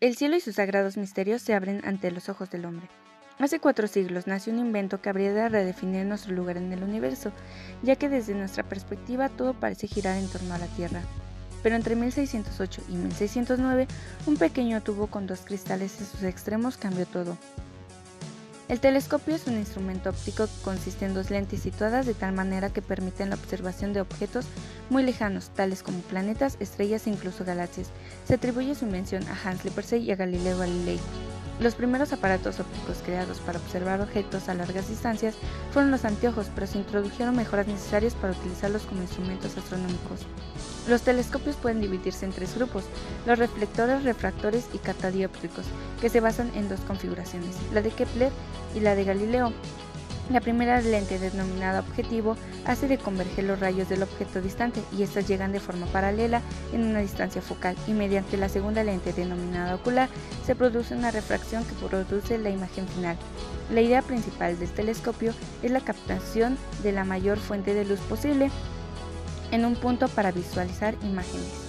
El cielo y sus sagrados misterios se abren ante los ojos del hombre. Hace cuatro siglos nació un invento que habría de redefinir nuestro lugar en el universo, ya que desde nuestra perspectiva todo parece girar en torno a la Tierra. Pero entre 1608 y 1609, un pequeño tubo con dos cristales en sus extremos cambió todo. El telescopio es un instrumento óptico que consiste en dos lentes situadas de tal manera que permiten la observación de objetos muy lejanos, tales como planetas, estrellas e incluso galaxias. Se atribuye su invención a Hans Lippershey y a Galileo Galilei. Los primeros aparatos ópticos creados para observar objetos a largas distancias fueron los anteojos, pero se introdujeron mejoras necesarias para utilizarlos como instrumentos astronómicos. Los telescopios pueden dividirse en tres grupos, los reflectores, refractores y catadióptricos, que se basan en dos configuraciones, la de Kepler y la de Galileo. La primera lente denominada objetivo hace de converger los rayos del objeto distante y estas llegan de forma paralela en una distancia focal y mediante la segunda lente denominada ocular se produce una refracción que produce la imagen final. La idea principal del telescopio es la captación de la mayor fuente de luz posible en un punto para visualizar imágenes.